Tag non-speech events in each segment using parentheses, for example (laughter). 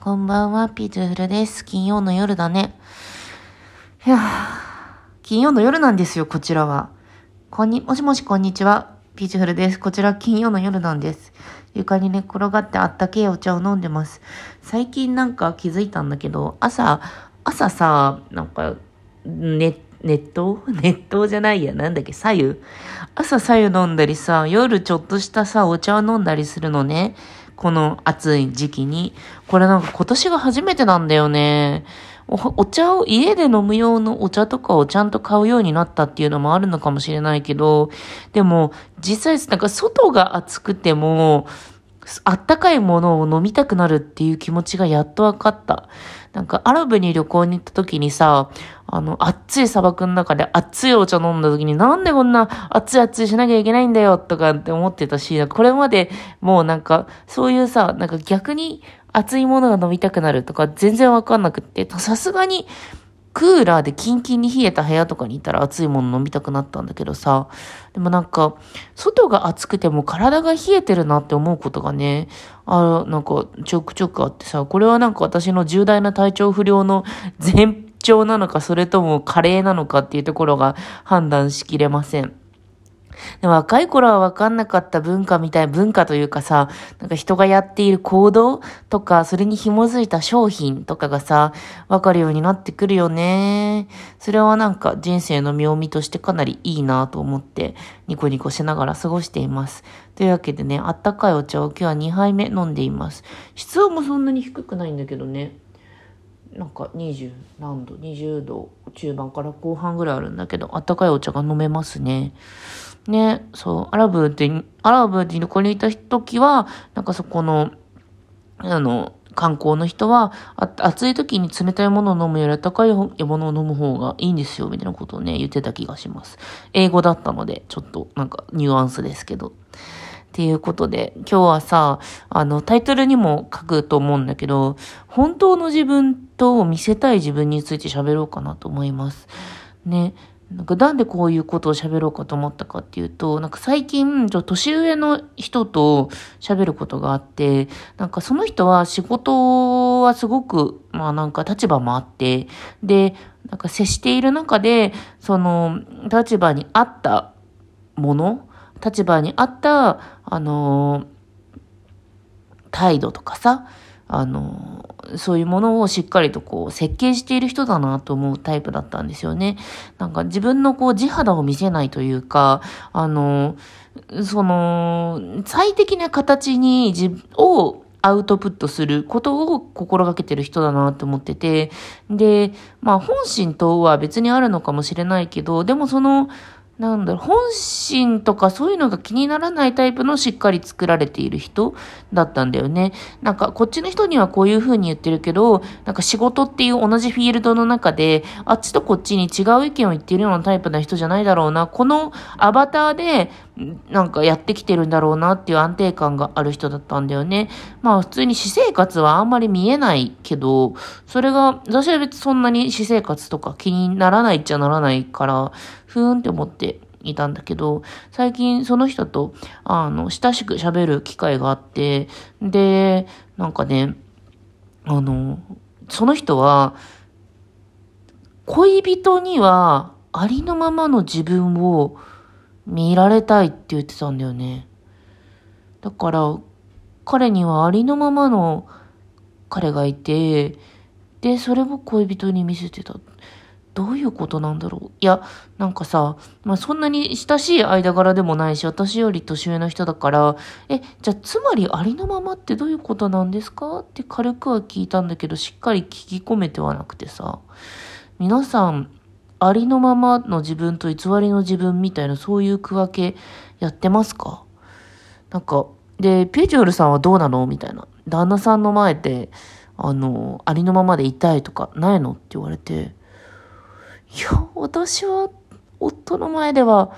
こんばんは、ピーチフルです。金曜の夜だね。いやー金曜の夜なんですよ、こちらは。こんに、もしもし、こんにちは。ピーチフルです。こちら金曜の夜なんです。床に寝っ転がってあったけえお茶を飲んでます。最近なんか気づいたんだけど、朝、朝さ、なんか、ね、熱湯？(laughs) 熱湯じゃないや。なんだっけ？左右朝左右飲んだりさ、夜ちょっとしたさ、お茶を飲んだりするのね。この暑い時期に。これなんか今年が初めてなんだよね。お茶を家で飲む用のお茶とかをちゃんと買うようになったっていうのもあるのかもしれないけど、でも実際なんか外が暑くても、あったかいものを飲みたくなるっていう気持ちがやっと分かった。なんかアラブに旅行に行った時にさ、あの、暑い砂漠の中で熱いお茶飲んだ時になんでこんな熱い熱いしなきゃいけないんだよとかって思ってたし、これまでもうなんかそういうさ、なんか逆に熱いものが飲みたくなるとか全然わかんなくって、さすがにクーラーでキンキンに冷えた部屋とかにいたら熱いもの飲みたくなったんだけどさ、でもなんか、外が暑くても体が冷えてるなって思うことがね、あなんかちょくちょくあってさ、これはなんか私の重大な体調不良の (laughs) 前兆なのか、それとも加齢なのかっていうところが判断しきれません。で若い頃は分かんなかった文化みたい、文化というかさ、なんか人がやっている行動とか、それに紐づいた商品とかがさ、分かるようになってくるよね。それはなんか人生の妙味としてかなりいいなと思って、ニコニコしながら過ごしています。というわけでね、あったかいお茶を今日は2杯目飲んでいます。室温もそんなに低くないんだけどね。なんか20何度 ?20 度中盤から後半ぐらいあるんだけど、あったかいお茶が飲めますね。ね、そう、アラブで、アラブで旅行にいた時は、なんかそこの、あの、観光の人は、あ暑い時に冷たいものを飲むより暖かいものを飲む方がいいんですよ、みたいなことをね、言ってた気がします。英語だったので、ちょっとなんかニュアンスですけど。っていうことで、今日はさ、あの、タイトルにも書くと思うんだけど、本当の自分と見せたい自分について喋ろうかなと思います。ね。なんかなんでこういうことを喋ろうかと思ったかっていうと、なんか最近、ちょ年上の人と喋ることがあって、なんかその人は仕事はすごく、まあなんか立場もあって、で、なんか接している中で、その立場に合ったもの、立場に合った、あの態度とかさ、あの、そういうものをしっかりとこう設計している人だなと思うタイプだったんですよね。なんか自分のこう地肌を見せないというか、あの、その、最適な形に自をアウトプットすることを心がけてる人だなと思ってて、で、まあ本心とは別にあるのかもしれないけど、でもその、なんだろう、本心とかそういうのが気にならないタイプのしっかり作られている人だったんだよね。なんかこっちの人にはこういう風に言ってるけど、なんか仕事っていう同じフィールドの中で、あっちとこっちに違う意見を言ってるようなタイプな人じゃないだろうな。このアバターで、なんかやってきてるんだろうなっていう安定感がある人だったんだよね。まあ普通に私生活はあんまり見えないけど、それが、私は別にそんなに私生活とか気にならないっちゃならないから、ふーんって思っていたんだけど、最近その人と、あの、親しく喋る機会があって、で、なんかね、あの、その人は、恋人にはありのままの自分を見られたいって言ってたんだよね。だから、彼にはありのままの彼がいて、で、それを恋人に見せてた。どういうことなんだろう。いや、なんかさ、まあ、そんなに親しい間柄でもないし、私より年上の人だから、え、じゃあつまりありのままってどういうことなんですか？って軽くは聞いたんだけど、しっかり聞き込めてはなくてさ、皆さん、ありのままの自分と偽りの自分みたいなそういう区分けやってますか？なんか、で、ペチュールさんはどうなの？みたいな。旦那さんの前で、あの、ありのままでいたいとかないの？って言われて、いや、私は、夫の前では、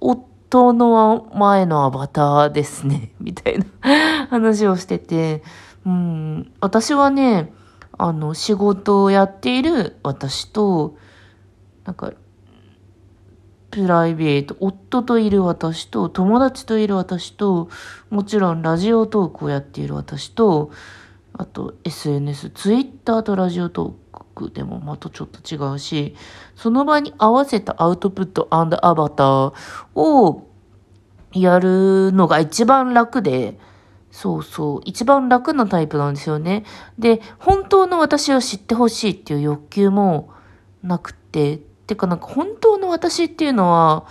夫の前のアバターですね、(laughs) みたいな話をしてて、うん、私はね、あの、仕事をやっている私と、なんか、プライベート、夫といる私と、友達といる私と、もちろんラジオトークをやっている私と、あと SNS、Twitter とラジオトーククでもまたちょっと違うし、その場に合わせたアウトプットアバターをやるのが一番楽で、そうそう。一番楽なタイプなんですよね。で、本当の私を知ってほしいっていう欲求もなくて、てかなんか本当の私っていうのは、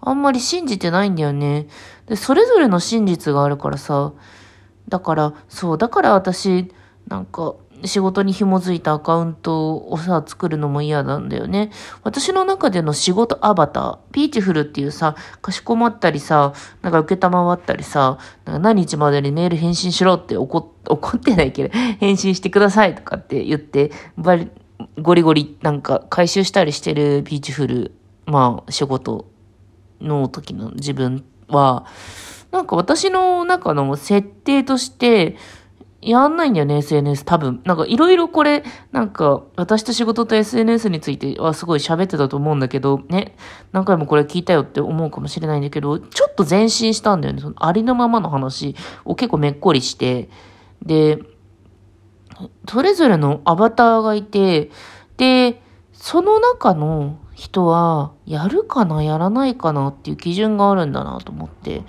あんまり信じてないんだよね。で、それぞれの真実があるからさ。だから、そう、だから私、なんか、仕事に紐づいたアカウントをさ、作るのも嫌なんだよね。私の中での仕事アバター、ピーチフルっていうさ、かしこまったりさ、なんか受けたまわったりさ、なんか何日までにメール返信しろって怒っ (laughs) てないけど、返信してくださいとかって言って、バリ、ゴリゴリなんか回収したりしてるピーチフル、まあ仕事の時の自分は、なんか私の中の設定として、やんないんだよね、SNS 多分。なんかいろいろこれ、なんか私と仕事と SNS についてはすごい喋ってたと思うんだけど、ね、何回もこれ聞いたよって思うかもしれないんだけど、ちょっと前進したんだよね。そのありのままの話を結構めっこりして、で、それぞれのアバターがいて、で、その中の人は、やるかな、やらないかなっていう基準があるんだなと思って、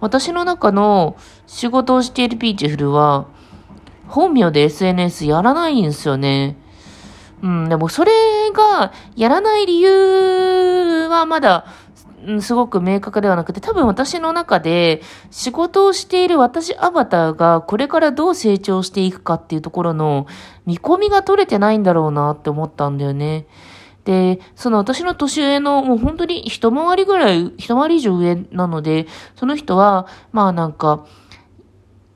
私の中の仕事をしているピーチフルは、本名で SNS やらないんですよね。うん、でもそれがやらない理由はまだ、すごく明確ではなくて、多分私の中で仕事をしている私アバターがこれからどう成長していくかっていうところの見込みが取れてないんだろうなって思ったんだよね。で、その私の年上のもう本当に一回りぐらい、一回り以上上なので、その人は、まあなんか、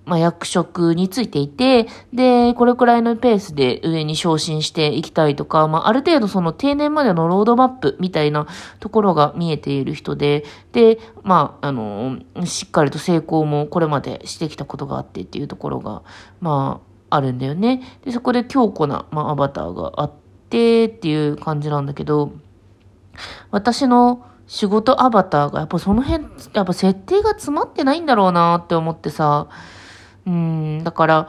まあ、役職についていて、で、これくらいのペースで上に昇進していきたいとか、まあ、ある程度その定年までのロードマップみたいなところが見えている人で、で、まあ、あの、しっかりと成功もこれまでしてきたことがあってっていうところが、まあ、あるんだよね。で、そこで強固な、まあ、アバターがあってっていう感じなんだけど、私の仕事アバターがやっぱその辺、やっぱ設定が詰まってないんだろうなって思ってさ、うん、だから、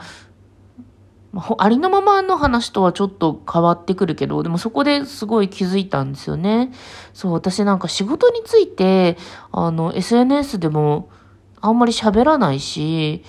ありのままの話とはちょっと変わってくるけど、でもそこですごい気づいたんですよね。そう、私なんか仕事について、あの、SNS でもあんまり喋らないし、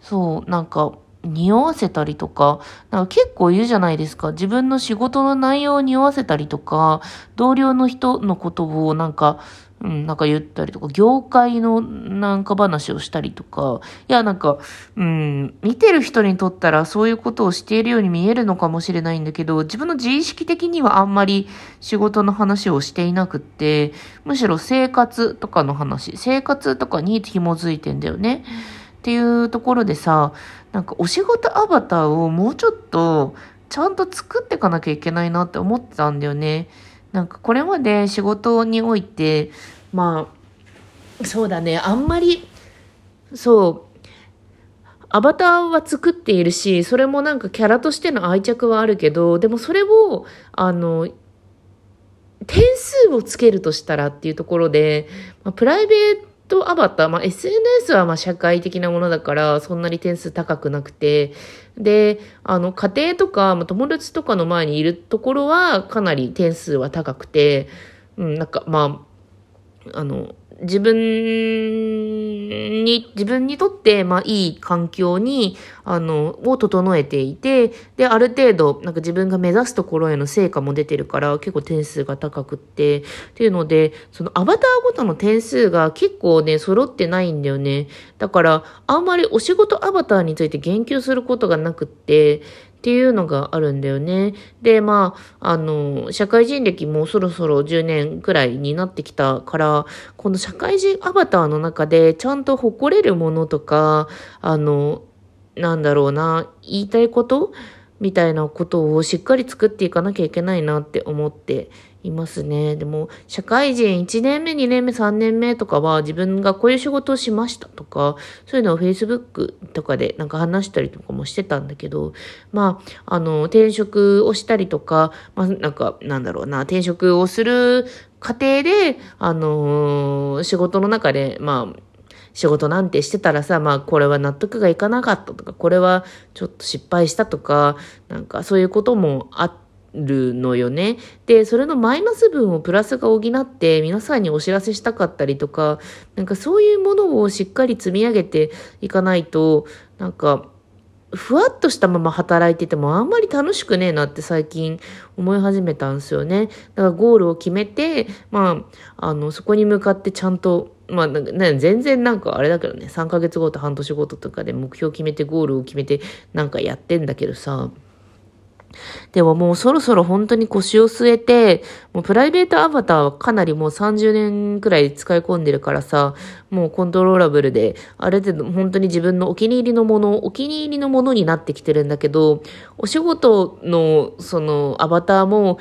そう、なんか、匂わせたりとか、なんか結構言うじゃないですか。自分の仕事の内容を匂わせたりとか、同僚の人のことをなんか、うん、なんか言ったりとか、業界のなんか話をしたりとか、いや、なんか、うん、見てる人にとったらそういうことをしているように見えるのかもしれないんだけど、自分の自意識的にはあんまり仕事の話をしていなくって、むしろ生活とかの話、生活とかに紐づいてんだよね。っていうところでさ、なんかお仕事アバターをもうちょっとちゃんと作っていかなきゃいけないなって思ってたんだよね。なんかこれまで仕事において、まあ、そうだね、あんまり、そう、アバターは作っているし、それもなんかキャラとしての愛着はあるけど、でもそれを、あの、点数をつけるとしたらっていうところで、まあ、プライベートトアバター、まあ、SNS はまあ社会的なものだから、そんなに点数高くなくて、で、あの、家庭とか、ま、友達とかの前にいるところは、かなり点数は高くて、うん、なんか、まあ、あの、自分に、自分にとって、まあ、いい環境に、あの、を整えていて、で、ある程度、なんか自分が目指すところへの成果も出てるから、結構点数が高くって、っていうので、そのアバターごとの点数が結構ね、揃ってないんだよね。だから、あんまりお仕事アバターについて言及することがなくって、っていうのがあるんだよね。で、まあ、あの、社会人歴もそろそろ10年くらいになってきたから、この社会人アバターの中でちゃんと誇れるものとか、あの、なんだろうな、言いたいことみたいなことをしっかり作っていかなきゃいけないなって思っていますね。でも、社会人1年目、2年目、3年目とかは自分がこういう仕事をしましたとか、そういうのを Facebook とかでなんか話したりとかもしてたんだけど、まあ、あの、転職をしたりとか、まあ、なんか、なんだろうな、転職をする過程で、あの仕事の中で、まあ、仕事なんてしてたらさ、まあこれは納得がいかなかったとか、これはちょっと失敗したとか、なんかそういうこともあって、るのよね。で、それのマイナス分をプラスが補って皆さんにお知らせしたかったりとか、なんかそういうものをしっかり積み上げていかないと、なんかふわっとしたまま働いててもあんまり楽しくねえなって最近思い始めたんですよね。だからゴールを決めて、まあ、あの、そこに向かってちゃんと、まあ、ね、全然なんかあれだけどね、3ヶ月後と半年ごととかで目標決めてゴールを決めてなんかやってんだけどさ、でももうそろそろ本当に腰を据えて、もうプライベートアバターはかなりもう30年くらい使い込んでるからさ、もうコントローラブルで、ある程度本当に自分のお気に入りのもの、お気に入りのものになってきてるんだけど、お仕事のそのアバターも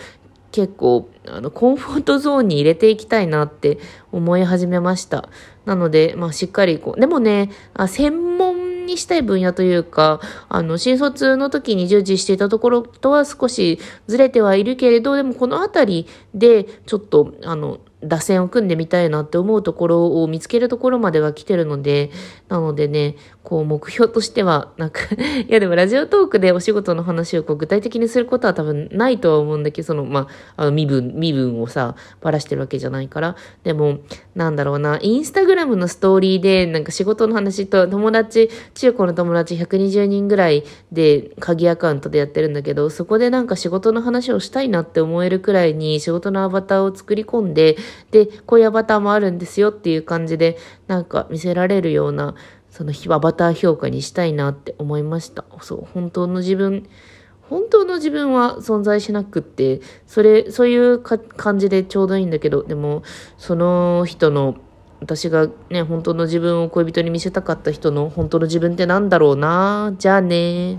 結構あのコンフォートゾーンに入れていきたいなって思い始めました。なので、まあしっかりこう、でもね、あ専門にしたい分野というか、あの、新卒の時に従事していたところとは少しずれてはいるけれど、でもこのあたりでちょっと、あの、打線を組んでみたいなって思うところを見つけるところまでは来てるので、なのでね、こう目標としては、なんか (laughs) いやでもラジオトークでお仕事の話をこう具体的にすることは多分ないとは思うんだけど、その、まあ、あの身分、身分をさ、ばらしてるわけじゃないから。でも、なんだろうな、インスタグラムのストーリーで、なんか仕事の話と友達、中高の友達120人ぐらいで鍵アカウントでやってるんだけど、そこでなんか仕事の話をしたいなって思えるくらいに仕事のアバターを作り込んで、で、こういうアバターもあるんですよっていう感じで、なんか見せられるような、そのアバター評価にしたいなって思いました。そう、本当の自分、本当の自分は存在しなくって、それ、そういう感じでちょうどいいんだけど、でも、その人の、私がね、本当の自分を恋人に見せたかった人の本当の自分ってなんだろうな。じゃあね